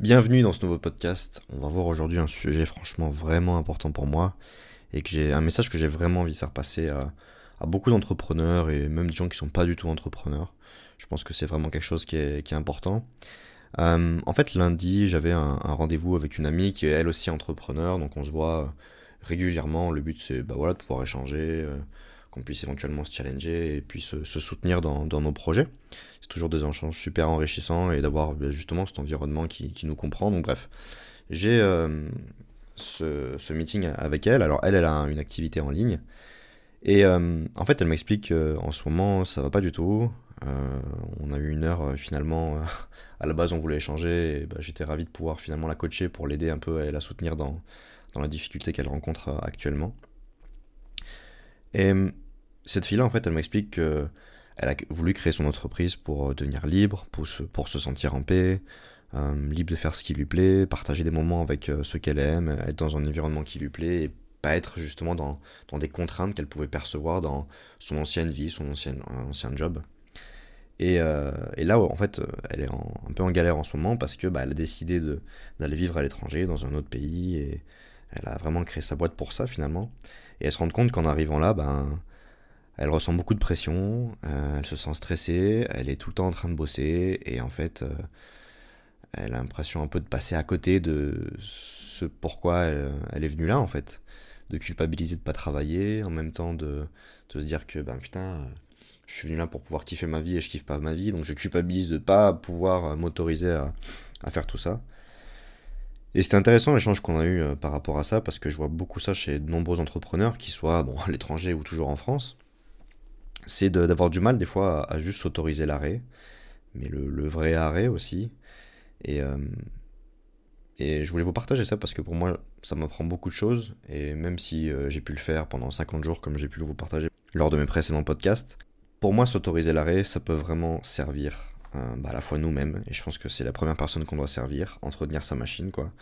Bienvenue dans ce nouveau podcast. On va voir aujourd'hui un sujet franchement vraiment important pour moi et que j'ai un message que j'ai vraiment envie de faire passer à, beaucoup d'entrepreneurs et même des gens qui sont pas du tout entrepreneurs. Je pense que c'est vraiment quelque chose qui est, important. Euh, en fait, lundi, j'avais un, rendez-vous avec une amie qui est elle aussi entrepreneur, donc on se voit régulièrement. Le but, c'est bah voilà, de pouvoir échanger, euh, qu'on puisse éventuellement se challenger et puis se, soutenir dans, nos projets. C'est toujours des échanges super enrichissants et d'avoir bah, justement cet environnement qui, nous comprend. Donc bref, j'ai euh, ce, meeting avec elle. Alors elle, elle a une activité en ligne. Et euh, en fait, elle m'explique qu'en ce moment, ça va pas du tout. on a eu une heure finalement. à la base, on voulait échanger. Et bah, j'étais ravi de pouvoir finalement la coacher pour l'aider un peu et la soutenir dans, dans la difficulté qu'elle rencontre actuellement. Et hum, cette fille-là, en fait, elle m'explique qu'elle a voulu créer son entreprise pour euh, devenir libre, pour se, sentir en paix, hum, libre de faire ce qui lui plaît, partager des moments avec euh, ceux qu'elle aime, être dans un environnement qui lui plaît et pas être justement dans, dans des contraintes qu'elle pouvait percevoir dans son ancienne vie, son ancien, ancien job. Et, euh, et, là, en fait, elle est un peu en galère en ce moment parce que bah, a décidé d'aller vivre à l'étranger, dans un autre pays, et elle a vraiment créé sa boîte pour ça finalement. Et elle se rend compte qu'en arrivant là, ben, elle ressent beaucoup de pression, euh, elle se sent stressée, elle est tout le temps en train de bosser, et en fait, euh, elle a l'impression un peu de passer à côté de ce pourquoi elle, est venue là, en fait. De culpabiliser de pas travailler, en même temps de, se dire que, ben putain, je suis venu là pour pouvoir kiffer ma vie et je kiffe pas ma vie, donc je culpabilise de pas pouvoir m'autoriser à, faire tout ça. Et c'était intéressant l'échange qu'on a eu euh, par rapport à ça, parce que je vois beaucoup ça chez de nombreux entrepreneurs, qui soient bon, à l'étranger ou toujours en France. C'est d'avoir du mal des fois à, juste s'autoriser l'arrêt, mais le, vrai arrêt aussi. Et, euh, et je voulais vous partager ça parce que pour moi, ça m'apprend beaucoup de choses. Et même si euh, j'ai pu le faire pendant 50 jours, comme j'ai pu vous partager lors de mes précédents podcasts, pour moi, s'autoriser l'arrêt, ça peut vraiment servir euh, bah, à la fois nous-mêmes, et je pense que c'est la première personne qu'on doit servir, entretenir sa machine, quoi.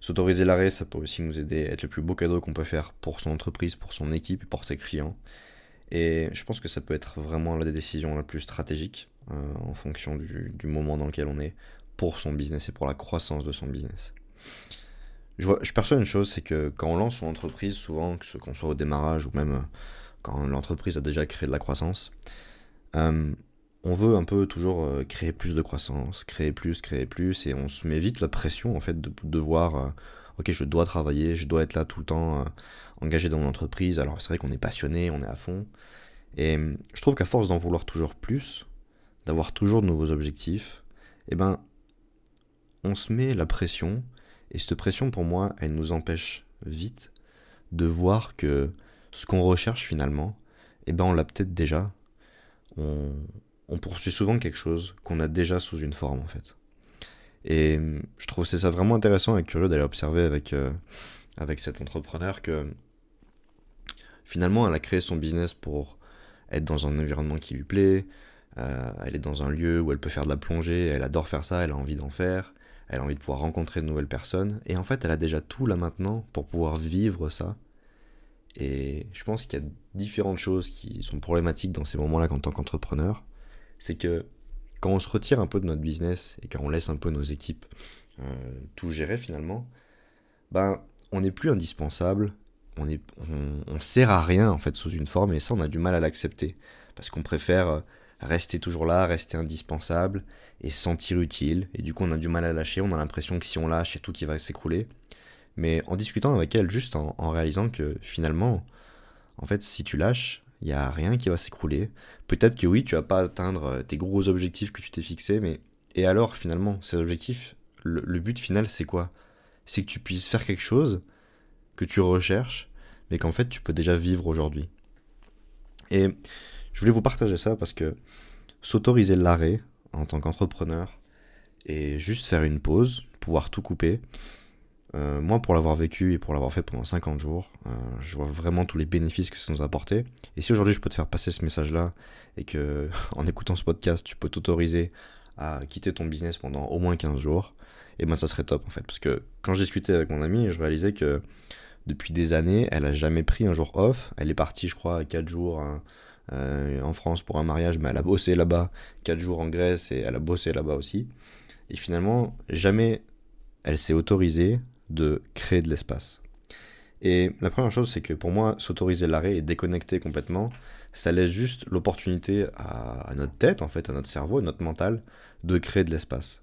S'autoriser l'arrêt, ça peut aussi nous aider à être le plus beau cadeau qu'on peut faire pour son entreprise, pour son équipe pour ses clients. Et je pense que ça peut être vraiment la décision la plus stratégique euh, en fonction du, moment dans lequel on est pour son business et pour la croissance de son business. Je, perçois une chose, c'est que quand on lance son entreprise, souvent, que qu'on soit au démarrage ou même euh, quand l'entreprise a déjà créé de la croissance, on veut un peu toujours euh, créer plus de croissance, créer plus, créer plus, et on se met vite la pression en fait de devoir, euh, ok, je dois travailler, je dois être là tout le temps, euh, engagé dans mon entreprise. Alors c'est vrai qu'on est passionné, on est à fond, et je trouve qu'à force d'en vouloir toujours plus, d'avoir toujours de nouveaux objectifs, eh ben, on se met la pression, et cette pression pour moi, elle nous empêche vite de voir que ce qu'on recherche finalement, eh ben on l'a peut-être déjà. On poursuit souvent quelque chose qu'on a déjà sous une forme en fait. Et je trouve c'est ça vraiment intéressant et curieux d'aller observer avec, euh, avec cet entrepreneur que finalement elle a créé son business pour être dans un environnement qui lui plaît, euh, elle est dans un lieu où elle peut faire de la plongée, elle adore faire ça, elle a envie d'en faire, elle a envie de pouvoir rencontrer de nouvelles personnes, et en fait elle a déjà tout là maintenant pour pouvoir vivre ça. Et je pense qu'il y a différentes choses qui sont problématiques dans ces moments-là en tant qu'entrepreneur c'est que quand on se retire un peu de notre business et quand on laisse un peu nos équipes euh, tout gérer finalement, ben on n'est plus indispensable, on, est, on, sert à rien en fait sous une forme et ça on a du mal à l'accepter. Parce qu'on préfère euh, rester toujours là, rester indispensable et se sentir utile. Et du coup on a du mal à lâcher, on a l'impression que si on lâche, c'est tout qui va s'écrouler. Mais en discutant avec elle, juste en, en réalisant que finalement, en fait, si tu lâches, il n'y a rien qui va s'écrouler. Peut-être que oui, tu vas pas atteindre euh, tes gros objectifs que tu t'es fixés, mais et alors finalement, ces objectifs, le, but final c'est quoi? C'est que tu puisses faire quelque chose que tu recherches, mais qu'en fait tu peux déjà vivre aujourd'hui. Et je voulais vous partager ça parce que s'autoriser l'arrêt en tant qu'entrepreneur et juste faire une pause, pouvoir tout couper, euh, moi, pour l'avoir vécu et pour l'avoir fait pendant 50 jours, euh, je vois vraiment tous les bénéfices que ça nous a apporté. Et si aujourd'hui je peux te faire passer ce message-là et que en écoutant ce podcast, tu peux t'autoriser à quitter ton business pendant au moins 15 jours, et eh ben ça serait top en fait. Parce que quand je discutais avec mon ami, je réalisais que depuis des années, elle a jamais pris un jour off. Elle est partie, je crois, 4 jours hein, euh, en France pour un mariage, mais elle a bossé là-bas, 4 jours en Grèce et elle a bossé là-bas aussi. Et finalement, jamais elle s'est autorisée de créer de l'espace. Et la première chose, c'est que pour moi, s'autoriser l'arrêt et déconnecter complètement, ça laisse juste l'opportunité à, notre tête, en fait, à notre cerveau, à notre mental, de créer de l'espace.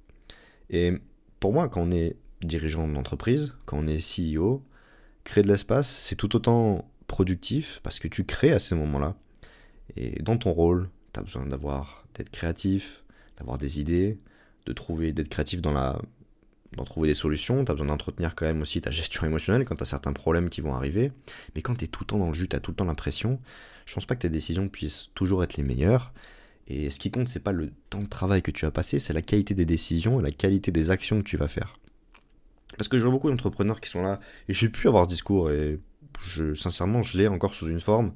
Et pour moi, quand on est dirigeant d'entreprise, quand on est CEO, créer de l'espace, c'est tout autant productif parce que tu crées à ces moments-là. Et dans ton rôle, tu as besoin d'avoir d'être créatif, d'avoir des idées, de trouver d'être créatif dans la d'en trouver des solutions, tu as besoin d'entretenir quand même aussi ta gestion émotionnelle quand tu as certains problèmes qui vont arriver. Mais quand tu es tout le temps dans le jus, tu as tout le temps l'impression, je pense pas que tes décisions puissent toujours être les meilleures. Et ce qui compte, c'est pas le temps de travail que tu as passé, c'est la qualité des décisions et la qualité des actions que tu vas faire. Parce que je vois beaucoup d'entrepreneurs qui sont là, et j'ai pu avoir ce discours, et sincèrement, je l'ai encore sous une forme.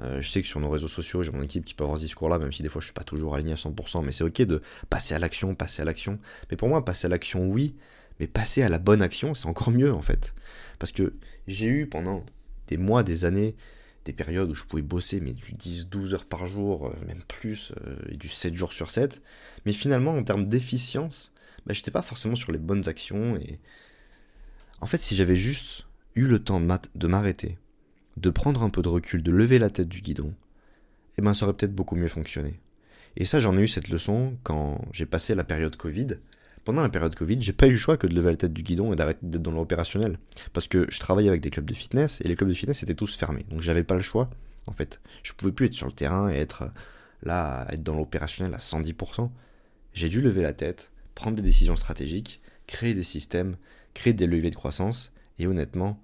Euh, je sais que sur nos réseaux sociaux, j'ai mon équipe qui peut avoir ce discours-là, même si des fois je suis pas toujours aligné à 100%, mais c'est ok de passer à l'action, passer à l'action. Mais pour moi, passer à l'action, oui, mais passer à la bonne action, c'est encore mieux en fait. Parce que j'ai eu pendant des mois, des années, des périodes où je pouvais bosser mais du 10-12 heures par jour, euh, même plus, euh, et du 7 jours sur 7. Mais finalement, en termes d'efficience, bah, j'étais pas forcément sur les bonnes actions. Et en fait, si j'avais juste eu le temps de m'arrêter, de prendre un peu de recul, de lever la tête du guidon, eh ben ça aurait peut-être beaucoup mieux fonctionné. Et ça, j'en ai eu cette leçon quand j'ai passé la période Covid pendant la période Covid, j'ai pas eu le choix que de lever la tête du guidon et d'arrêter d'être dans l'opérationnel. Parce que je travaillais avec des clubs de fitness et les clubs de fitness étaient tous fermés. Donc j'avais pas le choix, en fait. Je pouvais plus être sur le terrain et être là, être dans l'opérationnel à 110%. J'ai dû lever la tête, prendre des décisions stratégiques, créer des systèmes, créer des leviers de croissance. Et honnêtement,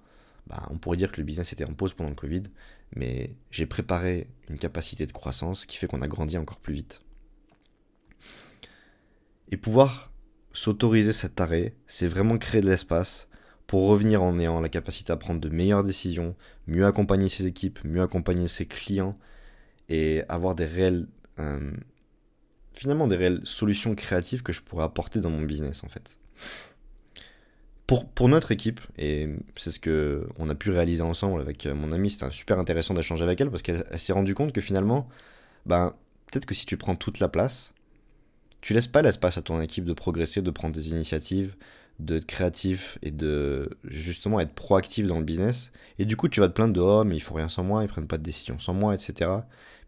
bah, on pourrait dire que le business était en pause pendant le Covid, mais j'ai préparé une capacité de croissance qui fait qu'on a grandi encore plus vite. Et pouvoir S'autoriser cet arrêt, c'est vraiment créer de l'espace pour revenir en ayant la capacité à prendre de meilleures décisions, mieux accompagner ses équipes, mieux accompagner ses clients et avoir des réelles, euh, finalement des réelles solutions créatives que je pourrais apporter dans mon business en fait. Pour, pour notre équipe, et c'est ce que on a pu réaliser ensemble avec mon amie, c'était super intéressant d'échanger avec elle parce qu'elle s'est rendue compte que finalement, ben, peut-être que si tu prends toute la place, tu laisses pas l'espace à ton équipe de progresser, de prendre des initiatives, d'être créatif et de justement être proactif dans le business. Et du coup, tu vas te plaindre de oh, mais il faut rien sans moi, ils prennent pas de décision sans moi, etc.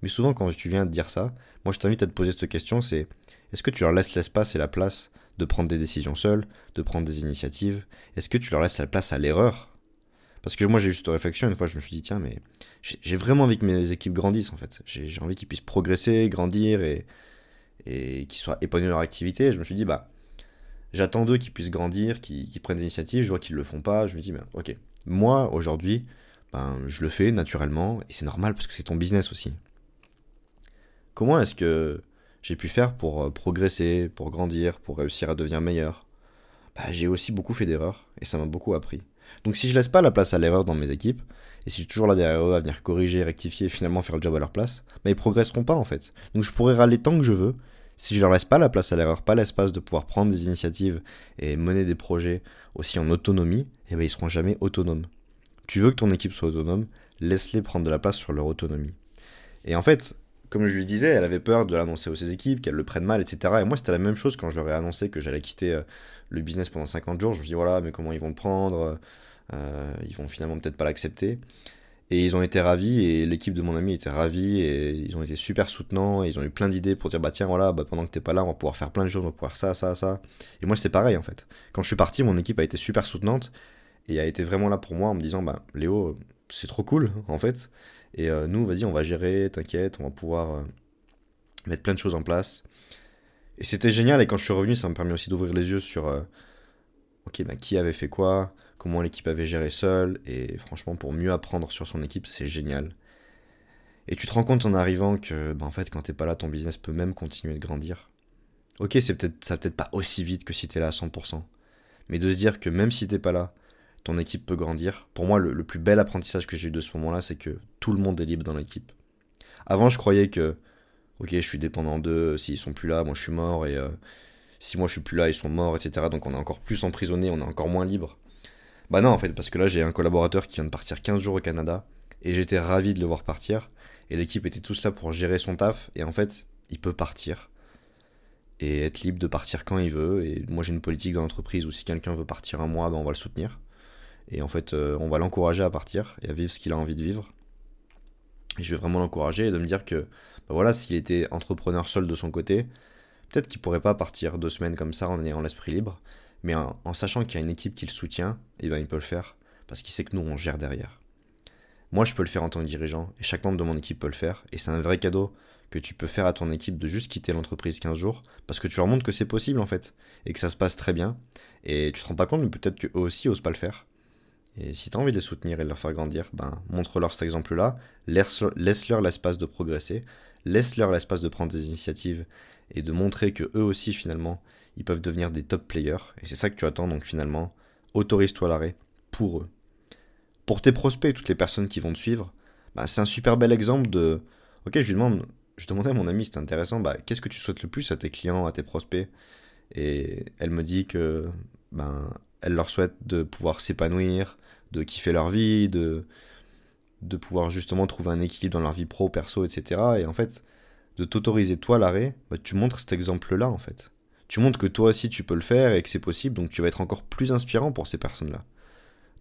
Mais souvent, quand tu viens de dire ça, moi je t'invite à te poser cette question c'est est-ce que tu leur laisses l'espace et la place de prendre des décisions seuls, de prendre des initiatives Est-ce que tu leur laisses la place à l'erreur? Parce que moi j'ai juste réflexion, une fois je me suis dit tiens, mais j'ai vraiment envie que mes équipes grandissent en fait. J'ai envie qu'ils puissent progresser, grandir et et qu'ils soient épanouis dans leur activité. je me suis dit, bah, j'attends d'eux qu'ils puissent grandir, qu'ils prennent des initiatives. Je vois qu'ils ne le font pas. Je me dis, bah, ok, moi, aujourd'hui, ben, je le fais naturellement et c'est normal parce que c'est ton business aussi. Comment est-ce que j'ai pu faire pour euh, progresser, pour grandir, pour réussir à devenir meilleur bah, J'ai aussi beaucoup fait d'erreurs et ça m'a beaucoup appris. Donc si je laisse pas la place à l'erreur dans mes équipes, et si je suis toujours là derrière eux à venir corriger, rectifier et finalement faire le job à leur place, bah ils progresseront pas en fait. Donc je pourrais râler tant que je veux, si je leur laisse pas la place à l'erreur, pas l'espace de pouvoir prendre des initiatives et mener des projets aussi en autonomie, eh ben ils seront jamais autonomes. Tu veux que ton équipe soit autonome, laisse-les prendre de la place sur leur autonomie. Et en fait, comme je lui disais, elle avait peur de l'annoncer aux ses équipes, qu'elles le prennent mal, etc. Et moi, c'était la même chose quand je leur ai annoncé que j'allais quitter euh, le business pendant 50 jours. Je me dis, voilà, mais comment ils vont le prendre euh, Ils vont finalement peut-être pas l'accepter. Et ils ont été ravis, et l'équipe de mon ami était ravie, et ils ont été super soutenants, et ils ont eu plein d'idées pour dire, bah tiens, voilà, bah, pendant que t'es pas là, on va pouvoir faire plein de choses, on va pouvoir ça, ça, ça. Et moi, c'était pareil, en fait. Quand je suis parti, mon équipe a été super soutenante, et a été vraiment là pour moi en me disant, bah Léo, c'est trop cool, en fait. Et euh, nous, vas-y, on va gérer, t'inquiète, on va pouvoir euh, mettre plein de choses en place. Et c'était génial, et quand je suis revenu, ça m'a permis aussi d'ouvrir les yeux sur, euh, ok, bah qui avait fait quoi comment l'équipe avait géré seule, et franchement, pour mieux apprendre sur son équipe, c'est génial. Et tu te rends compte en arrivant que, bah, en fait, quand t'es pas là, ton business peut même continuer de grandir. Ok, c'est peut-être, ça peut-être pas aussi vite que si t'es là à 100%. Mais de se dire que même si t'es pas là, ton équipe peut grandir. Pour moi, le, plus bel apprentissage que j'ai eu de ce moment-là, c'est que tout le monde est libre dans l'équipe. Avant, je croyais que, ok, je suis dépendant d'eux, s'ils sont plus là, moi je suis mort, et euh, si moi je suis plus là, ils sont morts, etc. Donc on est encore plus emprisonné, on est encore moins libre. Bah non, en fait, parce que là, j'ai un collaborateur qui vient de partir 15 jours au Canada, et j'étais ravi de le voir partir, et l'équipe était tous là pour gérer son taf, et en fait, il peut partir. et être libre de partir quand il veut. Et moi, j'ai une politique dans l'entreprise où si quelqu'un veut partir un mois, ben, on va le soutenir. Et en fait, euh, on va l'encourager à partir et à vivre ce qu'il a envie de vivre. Et je vais vraiment l'encourager et de me dire que, ben voilà, s'il était entrepreneur seul de son côté, peut-être qu'il pourrait pas partir deux semaines comme ça en ayant l'esprit libre. Mais en, sachant qu'il y a une équipe qui le soutient, et eh ben il peut le faire parce qu'il sait que nous, on gère derrière. Moi, je peux le faire en tant que dirigeant et chaque membre de mon équipe peut le faire. Et c'est un vrai cadeau que tu peux faire à ton équipe de juste quitter l'entreprise 15 jours parce que tu leur montres que c'est possible en fait et que ça se passe très bien. Et tu te rends pas compte, mais peut-être qu'eux aussi osent pas le faire. Et si tu as envie de les soutenir et de leur faire grandir, ben, montre-leur cet exemple-là, laisse-leur l'espace de progresser, laisse-leur l'espace de prendre des initiatives et de montrer que eux aussi finalement ils peuvent devenir des top players. Et c'est ça que tu attends donc finalement, autorise-toi l'arrêt pour eux. Pour tes prospects toutes les personnes qui vont te suivre, ben, c'est un super bel exemple de Ok, je lui demande, je demandais à mon ami, c'était intéressant, bah, qu'est-ce que tu souhaites le plus à tes clients, à tes prospects? Et elle me dit que ben, elle leur souhaite de pouvoir s'épanouir, de kiffer leur vie, de, de pouvoir justement trouver un équilibre dans leur vie pro, perso, etc. Et en fait, de t'autoriser toi l'arrêt, bah, tu montres cet exemple-là en fait. Tu montres que toi aussi tu peux le faire et que c'est possible, donc tu vas être encore plus inspirant pour ces personnes-là.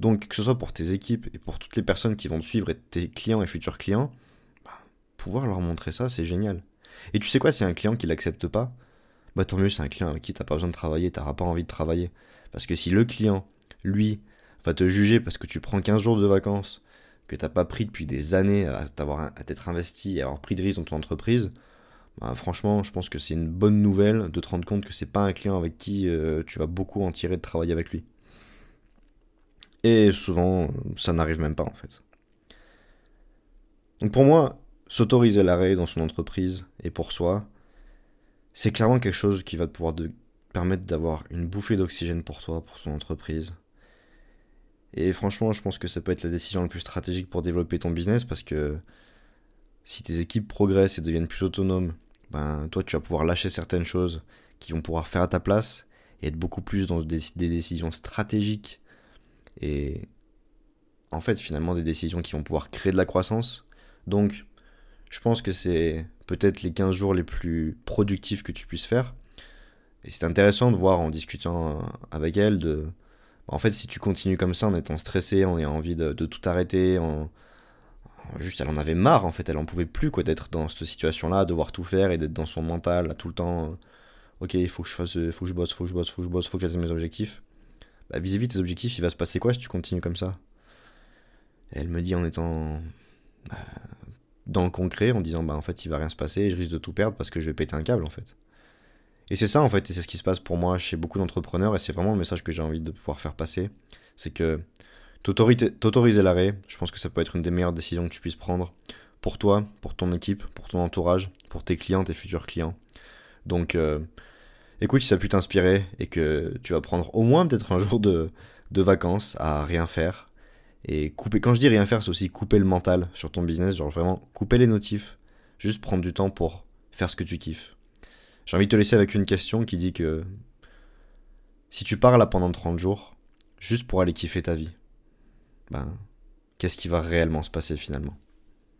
Donc que ce soit pour tes équipes et pour toutes les personnes qui vont te suivre et tes clients et futurs clients, pouvoir leur montrer ça, c'est génial. Et tu sais quoi, si un client qui l'accepte pas, bah tant mieux, c'est un client avec qui t'as pas besoin de travailler, t'auras pas envie de travailler. Parce que si le client, lui, va te juger parce que tu prends 15 jours de vacances, que t'as pas pris depuis des années à t'être investi et avoir pris de risques dans ton entreprise, bah, franchement, je pense que c'est une bonne nouvelle de te rendre compte que c'est pas un client avec qui euh, tu vas beaucoup en tirer de travailler avec lui. Et souvent, ça n'arrive même pas en fait. Donc pour moi, s'autoriser l'arrêt dans son entreprise et pour soi, c'est clairement quelque chose qui va te pouvoir permettre d'avoir une bouffée d'oxygène pour toi, pour ton entreprise. Et franchement, je pense que ça peut être la décision la plus stratégique pour développer ton business parce que si tes équipes progressent et deviennent plus autonomes, ben toi tu vas pouvoir lâcher certaines choses qui vont pouvoir faire à ta place et être beaucoup plus dans des, des décisions stratégiques et en fait finalement des décisions qui vont pouvoir créer de la croissance. Donc je pense que c'est peut-être les 15 jours les plus productifs que tu puisses faire. Et c'est intéressant de voir en discutant avec elle de... En fait, si tu continues comme ça en étant stressé, en ayant envie de, tout arrêter, en... juste elle en avait marre en fait, elle en pouvait plus quoi d'être dans cette situation-là, de devoir tout faire et d'être dans son mental tout le temps. Ok, il faut que je fasse, faut que je bosse, faut que je bosse, faut que je bosse, faut que j'atteigne mes objectifs. Bah, vis-à-vis tes objectifs, il va se passer quoi si tu continues comme ça? Elle me dit en étant bah, dans le concret en disant bah en fait il va rien se passer et je risque de tout perdre parce que je vais péter un câble en fait. Et c'est ça en fait, et c'est ce qui se passe pour moi chez beaucoup d'entrepreneurs et c'est vraiment le message que j'ai envie de pouvoir faire passer, c'est que t'autoriser l'arrêt, je pense que ça peut être une des meilleures décisions que tu puisses prendre pour toi, pour ton équipe, pour ton entourage, pour tes clients, tes futurs clients. Donc euh, écoute, si ça a pu t'inspirer et que tu vas prendre au moins peut-être un jour de, de vacances à rien faire, et couper, quand je dis rien faire, c'est aussi couper le mental sur ton business, genre vraiment couper les notifs, juste prendre du temps pour faire ce que tu kiffes. J'ai envie de te laisser avec une question qui dit que si tu pars là pendant 30 jours, juste pour aller kiffer ta vie, ben, qu'est-ce qui va réellement se passer finalement?